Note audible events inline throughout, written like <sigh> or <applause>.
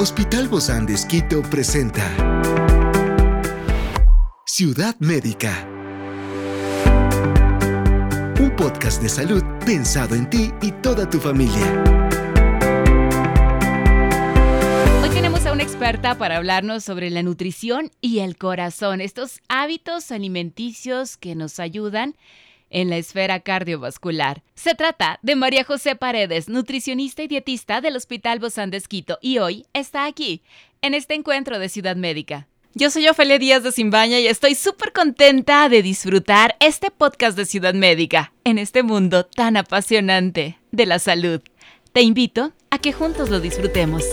Hospital Bozán de Esquito presenta Ciudad Médica. Un podcast de salud pensado en ti y toda tu familia. Hoy tenemos a una experta para hablarnos sobre la nutrición y el corazón, estos hábitos alimenticios que nos ayudan en la esfera cardiovascular. Se trata de María José Paredes, nutricionista y dietista del Hospital Bozán de Esquito, y hoy está aquí, en este encuentro de Ciudad Médica. Yo soy Ofelia Díaz de Simbaña y estoy súper contenta de disfrutar este podcast de Ciudad Médica en este mundo tan apasionante de la salud. Te invito a que juntos lo disfrutemos.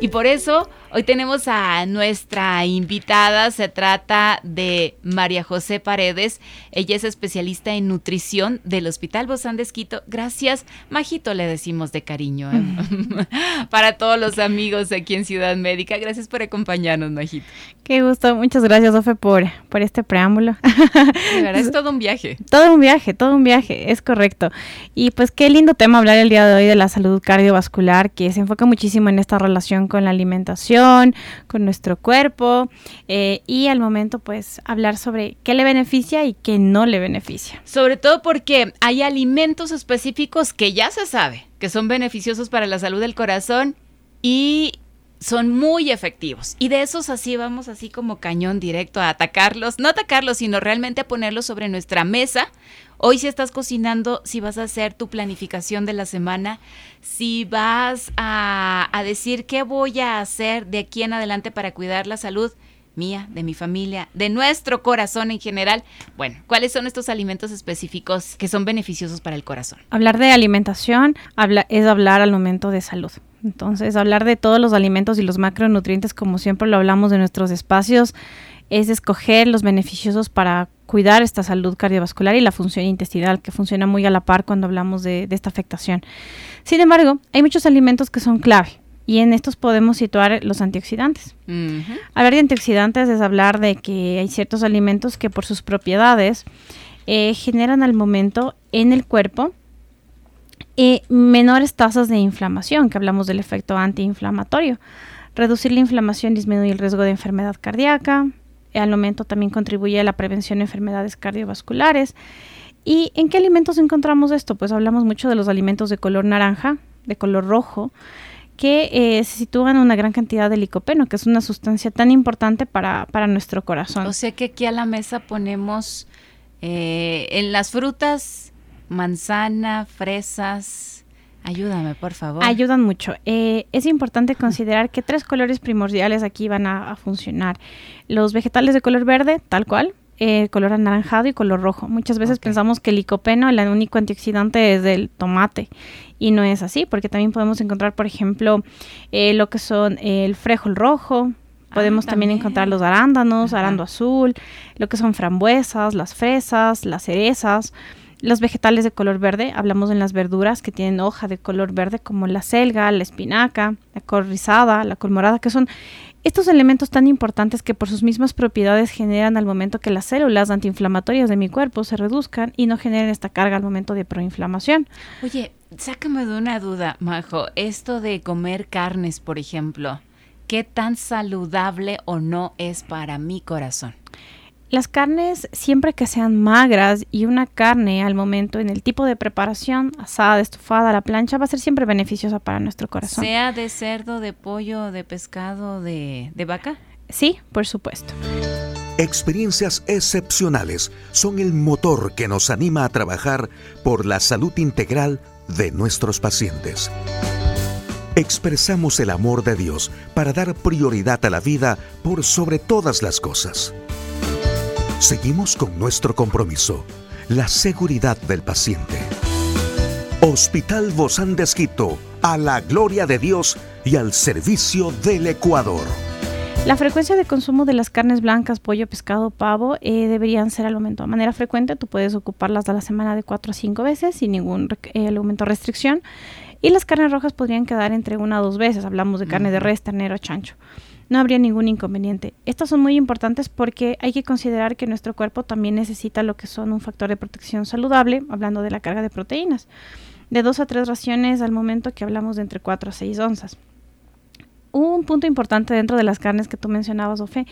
Y por eso Hoy tenemos a nuestra invitada, se trata de María José Paredes. Ella es especialista en nutrición del Hospital Bozán de Esquito. Gracias, Majito le decimos de cariño. ¿eh? <laughs> Para todos los amigos aquí en Ciudad Médica, gracias por acompañarnos, Majito. Qué gusto, muchas gracias, Ofe, por, por este preámbulo. Es <laughs> todo un viaje. Todo un viaje, todo un viaje, es correcto. Y pues qué lindo tema hablar el día de hoy de la salud cardiovascular, que se enfoca muchísimo en esta relación con la alimentación con nuestro cuerpo eh, y al momento pues hablar sobre qué le beneficia y qué no le beneficia. Sobre todo porque hay alimentos específicos que ya se sabe que son beneficiosos para la salud del corazón y son muy efectivos. Y de esos así vamos así como cañón directo a atacarlos, no atacarlos, sino realmente a ponerlos sobre nuestra mesa. Hoy si estás cocinando, si vas a hacer tu planificación de la semana, si vas a, a decir qué voy a hacer de aquí en adelante para cuidar la salud, mía, de mi familia, de nuestro corazón en general. Bueno, ¿cuáles son estos alimentos específicos que son beneficiosos para el corazón? Hablar de alimentación es hablar al momento de salud. Entonces, hablar de todos los alimentos y los macronutrientes, como siempre lo hablamos de nuestros espacios, es escoger los beneficiosos para cuidar esta salud cardiovascular y la función intestinal, que funciona muy a la par cuando hablamos de, esta afectación. Sin embargo, hay muchos alimentos que son clave y en estos podemos situar los antioxidantes. Hablar de antioxidantes es hablar de que hay ciertos alimentos que por sus propiedades eh, generan al momento en el cuerpo y menores tasas de inflamación, que hablamos del efecto antiinflamatorio. Reducir la inflamación disminuye el riesgo de enfermedad cardíaca, al momento también contribuye a la prevención de enfermedades cardiovasculares. ¿Y en qué alimentos encontramos esto? Pues hablamos mucho de los alimentos de color naranja, de color rojo, que eh, se sitúan una gran cantidad de licopeno, que es una sustancia tan importante para, para nuestro corazón. O sea que aquí a la mesa ponemos eh, en las frutas manzana, fresas. Ayúdame, por favor. Ayudan mucho. Eh, es importante considerar que tres colores primordiales aquí van a, funcionar. Los vegetales de color verde, tal cual, eh, color anaranjado y color rojo. Muchas veces pensamos que el licopeno, el único antioxidante es del tomate. Y no es así, porque también podemos encontrar, por ejemplo, eh, lo que son el frejol rojo, Podemos ah, también. encontrar los arándanos, arando azul, lo que son frambuesas, las fresas, las cerezas. Los vegetales de color verde, hablamos en las verduras que tienen hoja de color verde como la selga, la espinaca, la col rizada, la col morada, que son estos elementos tan importantes que por sus mismas propiedades generan al momento que las células antiinflamatorias de mi cuerpo se reduzcan y no generen esta carga al momento de proinflamación. Oye, sácame de una duda, Majo. Esto de comer carnes, por ejemplo, ¿qué tan saludable o no es para mi corazón? Las carnes, siempre que sean magras y una carne al momento en el tipo de preparación, asada, estufada, a la plancha, va a ser siempre beneficiosa para nuestro corazón. ¿Sea de cerdo, de pollo, de pescado, de, de vaca? Sí, por supuesto. Experiencias excepcionales son el motor que nos anima a trabajar por la salud integral de nuestros pacientes. Expresamos el amor de Dios para dar prioridad a la vida por sobre todas las cosas. Seguimos con nuestro compromiso, la seguridad del paciente. Hospital Bozán de Esquito, a la gloria de Dios y al servicio del Ecuador. La frecuencia de consumo de las carnes blancas, pollo, pescado, pavo, eh, deberían ser al aumento de manera frecuente. Tú puedes ocuparlas a la semana de 4 a 5 veces sin ningún eh, aumento o restricción. Y las carnes rojas podrían quedar entre una o dos veces. Hablamos de carne de res, ternero, chancho no habría ningún inconveniente. Estas son muy importantes porque hay que considerar que nuestro cuerpo también necesita lo que son un factor de protección saludable, hablando de la carga de proteínas. de 2 a 3 raciones al momento que hablamos de entre 4 a 6 onzas. Un punto importante dentro de las carnes que tú mencionabas, Ofe,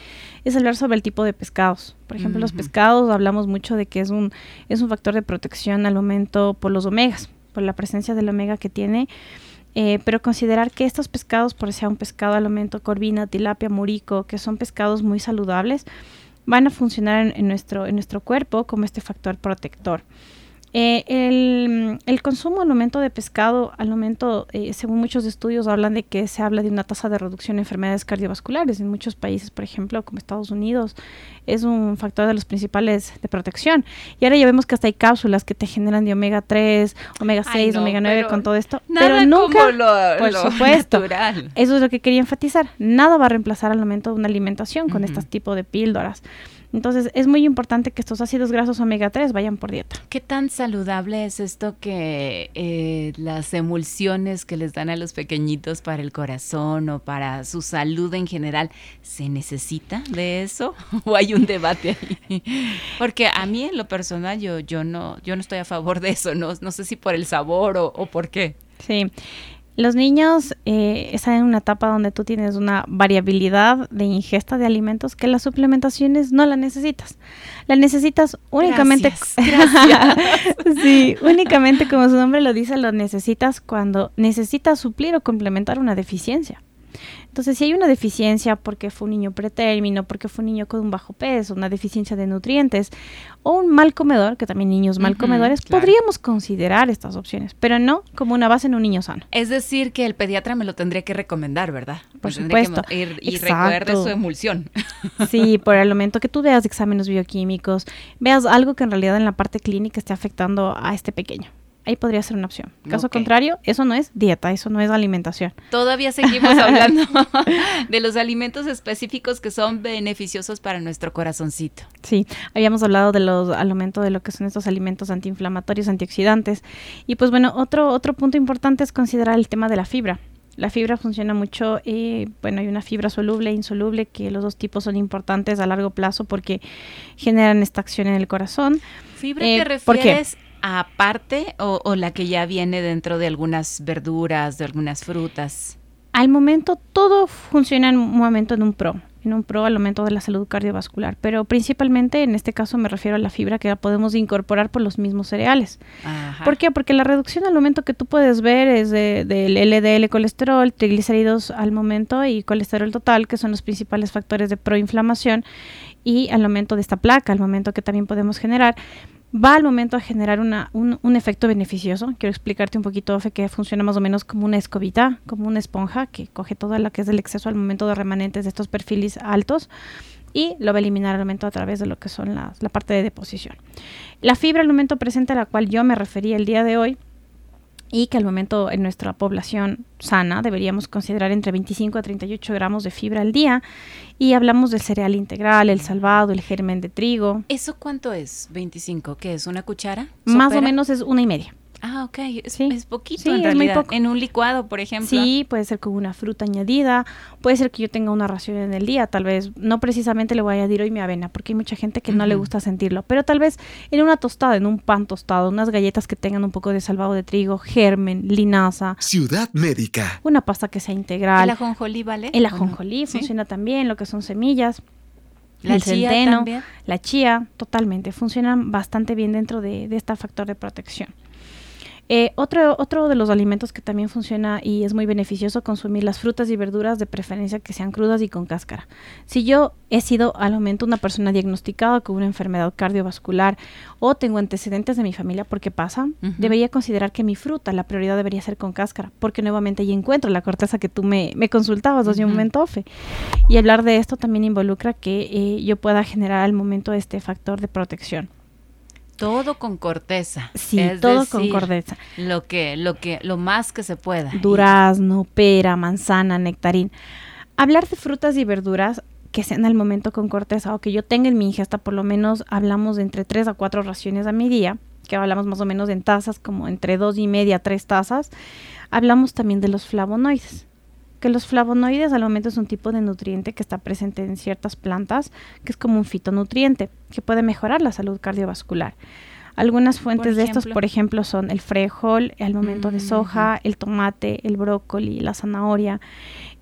es hablar sobre el tipo de pescados. Por ejemplo, los pescados hablamos mucho de que es un, es un factor de protección al momento por los omegas, por la presencia del omega que tiene. Eh, pero considerar que estos pescados, por sea un pescado al momento, corvina, tilapia, murico, que son pescados muy saludables, van a funcionar en, nuestro, en nuestro cuerpo como este factor protector. Eh, el, consumo al momento de pescado, al momento, eh, según muchos estudios, hablan de que se habla de una tasa de reducción de enfermedades cardiovasculares. En muchos países, por ejemplo, como Estados Unidos, es un factor de los principales de protección. Y ahora ya vemos que hasta hay cápsulas que te generan de omega 3, omega 6, omega 9 con todo esto. pero nunca, por supuesto, eso es lo que quería enfatizar. Nada va a reemplazar al momento de una alimentación con este tipo de píldoras. Entonces es muy importante que estos ácidos grasos omega 3 vayan por dieta. ¿Qué tan saludable es esto que eh, las emulsiones que les dan a los pequeñitos para el corazón o para su salud en general, ¿se necesita de eso? <laughs> ¿O hay un debate ahí? Porque a mí en lo personal yo, yo, no, yo no estoy a favor de eso, no, no sé si por el sabor o, o por qué. Sí, los niños eh, están en una etapa donde tú tienes una variabilidad de ingesta de alimentos que las suplementaciones no la necesitas. La necesitas únicamente. <laughs> sí, únicamente como su nombre lo dice, lo necesitas cuando necesitas suplir o complementar una deficiencia. Entonces, si hay una deficiencia porque fue un niño pretérmino, porque fue un niño con un bajo peso, una deficiencia de nutrientes o un mal comedor, que también niños mal comedores, podríamos considerar estas opciones, pero no como una base en un niño sano. Es decir, que el pediatra me lo tendría que recomendar, ¿verdad? Por supuesto. y recuerde su emulsión. <laughs> Sí, por el momento que tú veas exámenes bioquímicos, veas algo que en realidad en la parte clínica esté afectando a este pequeño ahí podría ser una opción. Caso contrario, eso no es dieta, eso no es alimentación. Todavía seguimos <laughs> hablando <laughs> de los alimentos específicos que son beneficiosos para nuestro corazoncito. Sí, habíamos hablado de los al aumento de lo que son estos alimentos antiinflamatorios, antioxidantes. Y pues bueno, otro, otro punto importante es considerar el tema de la fibra. La fibra funciona mucho, eh, bueno, hay una fibra soluble e insoluble, que los dos tipos son importantes a largo plazo porque generan esta acción en el corazón. ¿Fibra te eh, refieres aparte o, la que ya viene dentro de algunas verduras, de algunas frutas? Al momento todo funciona en un momento en un pro, en un pro al momento de la salud cardiovascular, pero principalmente en este caso me refiero a la fibra que la podemos incorporar por los mismos cereales. ¿Por qué? Porque la reducción al momento que tú puedes ver es del LDL colesterol, triglicéridos al momento y colesterol total, que son los principales factores de proinflamación, y al momento de esta placa, al momento que también podemos generar va al momento a generar una, un, efecto beneficioso. Quiero explicarte un poquito, Ofe, que funciona más o menos como una escobita, como una esponja que coge todo lo que es el exceso al momento de remanentes de estos perfiles altos y lo va a eliminar al momento a través de lo que son la parte de deposición. La fibra al momento presente a la cual yo me refería el día de hoy y que al momento en nuestra población sana deberíamos considerar entre 25 a 38 gramos de fibra al día y hablamos del cereal integral, el salvado, el germen de trigo. ¿Eso cuánto es? ¿25? ¿Qué es? ¿Una cuchara? Más o menos es una y media. Ah, ok. Es, es poquito en realidad. Muy poco. En un licuado, por ejemplo. Sí, puede ser con una fruta añadida. Puede ser que yo tenga una ración en el día. Tal vez no precisamente le voy a añadir hoy mi avena, porque hay mucha gente que no le gusta sentirlo. Pero tal vez en una tostada, en un pan tostado, unas galletas que tengan un poco de salvado de trigo, germen, linaza. Ciudad médica. Una pasta que sea integral. ¿El ajonjolí vale? El ajonjolí funciona también, lo que son semillas. La el chía centeno, la chía, totalmente. Funcionan bastante bien dentro de, de este factor de protección. Eh, otro, otro de los alimentos que también funciona y es muy beneficioso consumir las frutas y verduras de preferencia que sean crudas y con cáscara. Si yo he sido al momento una persona diagnosticada con una enfermedad cardiovascular o tengo antecedentes de mi familia porque pasa, debería considerar que mi fruta, la prioridad debería ser con cáscara, porque nuevamente ahí encuentro la corteza que tú me, me consultabas hace un momento, Ofe. Y hablar de esto también involucra que eh, yo pueda generar al momento este factor de protección. Todo con corteza. Sí, todo con corteza. Lo que, lo que, lo más que se pueda. Durazno, pera, manzana, nectarín. Hablar de frutas y verduras que sean al momento con corteza o que yo tenga en mi ingesta, por lo menos hablamos de entre 3 a 4 raciones a mi día, que hablamos más o menos en tazas, como entre dos y media a 3 tazas. Hablamos también de los flavonoides que los flavonoides al momento es un tipo de nutriente que está presente en ciertas plantas, que es como un fitonutriente, que puede mejorar la salud cardiovascular. Algunas fuentes de estos, por ejemplo, son el frijol, el momento de soja, el tomate, el brócoli, la zanahoria.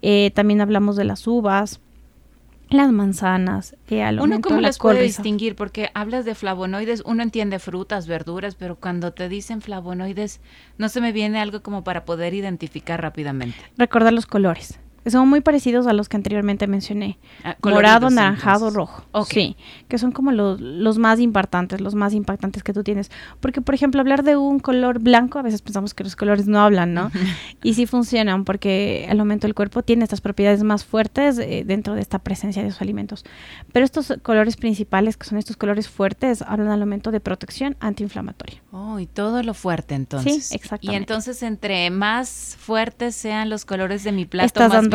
Eh, también hablamos de las uvas, las manzanas, eh, al ¿Uno cómo las puede distinguir? Porque hablas de flavonoides, uno entiende frutas, verduras, pero cuando te dicen flavonoides, no se me viene algo como para poder identificar rápidamente. Recordar los colores son muy parecidos a los que anteriormente mencioné. Ah, Morado, anaranjado, rojo. Sí, que son como los, los más importantes, los más impactantes que tú tienes. Porque, por ejemplo, hablar de un color blanco, a veces pensamos que los colores no hablan, ¿no? <laughs> y sí funcionan, porque al momento el cuerpo tiene estas propiedades más fuertes eh, dentro de esta presencia de sus alimentos. Pero estos colores principales, que son estos colores fuertes, hablan al momento de protección antiinflamatoria. Oh, y todo lo fuerte entonces. Sí, exactamente. Y entonces, entre más fuertes sean los colores de mi plato, más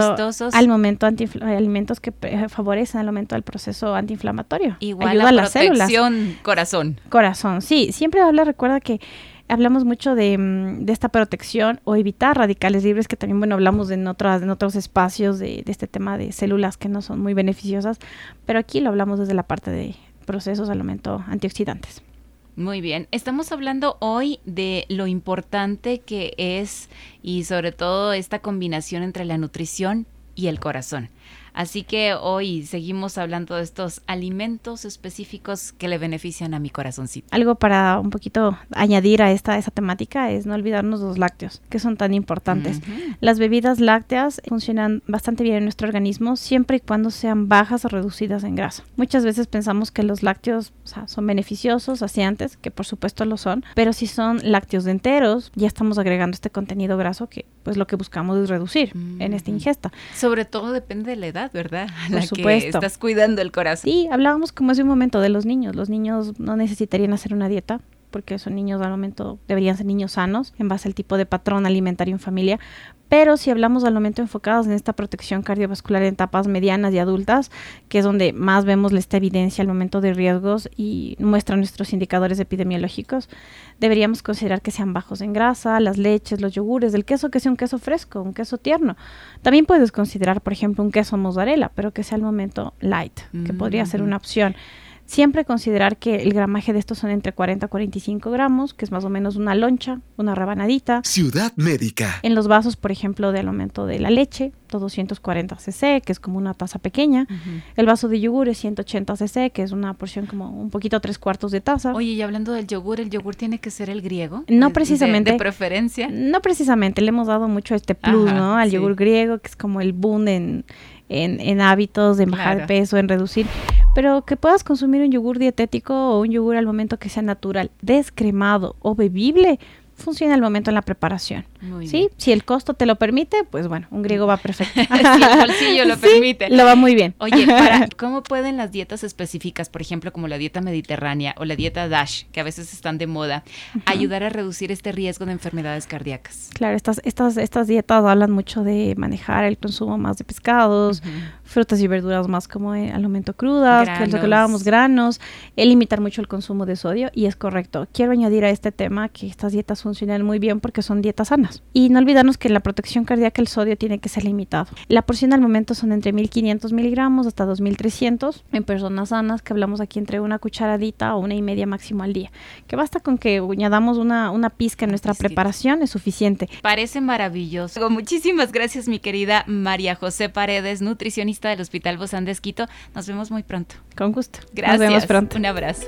al momento alimentos que favorecen al momento del proceso antiinflamatorio. Igual Ayuda a, las protección, corazón. Corazón, sí. Siempre habla, recuerda que hablamos mucho de, mm, de, esta protección o evitar radicales libres, que también, bueno, hablamos en, otras, en otros espacios de, de, este tema de células que no son muy beneficiosas, pero aquí lo hablamos desde la parte de procesos al momento antioxidantes. Muy bien, estamos hablando hoy de lo importante que es y sobre todo esta combinación entre la nutrición y el corazón. Así que hoy seguimos hablando de estos alimentos específicos que le benefician a mi corazoncito. Algo para un poquito añadir a esta esa temática es no olvidarnos los lácteos, que son tan importantes. Las bebidas lácteas funcionan bastante bien en nuestro organismo siempre y cuando sean bajas o reducidas en grasa. Muchas veces pensamos que los lácteos son beneficiosos, saciantes, que por supuesto lo son, pero si son lácteos de enteros, ya estamos agregando este contenido graso que pues lo que buscamos es reducir en esta ingesta. Sobre todo depende de la edad ¿verdad? Por supuesto. estás cuidando el corazón. Sí, hablábamos como hace un momento de los niños. Los niños no necesitarían hacer una dieta porque son niños al momento deberían ser niños sanos en base al tipo de patrón alimentario en familia, pero si hablamos al momento enfocados en esta protección cardiovascular en etapas medianas y adultas, que es donde más vemos esta evidencia al momento de riesgos y muestra nuestros indicadores epidemiológicos, deberíamos considerar que sean bajos en grasa, las leches, los yogures, el queso que sea un queso fresco, un queso tierno. También puedes considerar, por ejemplo, un queso mozzarella, pero que sea al momento light, que podría ser una opción. Siempre considerar que el gramaje de estos son entre 40 a 45 gramos, que es más o menos una loncha, una rabanadita. Ciudad Médica. En los vasos, por ejemplo, del aumento de la leche, 240 cc, que es como una taza pequeña. El vaso de yogur es 180 cc, que es una porción como un poquito tres cuartos de taza. Oye, y hablando del yogur, ¿el yogur tiene que ser el griego? No precisamente. De, preferencia? No precisamente, le hemos dado mucho este plus, ¿no? Al yogur griego, que es como el boom en en, hábitos de bajar peso, en reducir, pero que puedas consumir un yogur dietético o un yogur al momento que sea natural, descremado o bebible, funciona al momento en la preparación. ¿Sí? Si el costo te lo permite, pues bueno, un griego va perfecto. <laughs> si el bolsillo lo <laughs> permite. lo va muy bien. Oye, <laughs> ¿cómo pueden las dietas específicas, por ejemplo, como la dieta mediterránea o la dieta DASH, que a veces están de moda, ayudar a reducir este riesgo de enfermedades cardíacas? Claro, estas, estas, estas dietas hablan mucho de manejar el consumo más de pescados, frutas y verduras más como al momento crudas, que lo que hablábamos, granos, el limitar mucho el consumo de sodio, y es correcto. Quiero añadir a este tema que estas dietas funcionan muy bien porque son dietas sanas. Y no olvidarnos que la protección cardíaca el sodio tiene que ser limitado. La porción al momento son entre 1500 miligramos hasta 2300 en personas sanas, que hablamos aquí entre una cucharadita o una y media máximo al día. Que basta con que añadamos una, una pizca en nuestra preparación, es suficiente. Parece maravilloso. Muchísimas gracias, mi querida María José Paredes, nutricionista del Hospital Bozán de Esquito. Nos vemos muy pronto. Con gusto. Gracias. Nos vemos pronto. Un abrazo.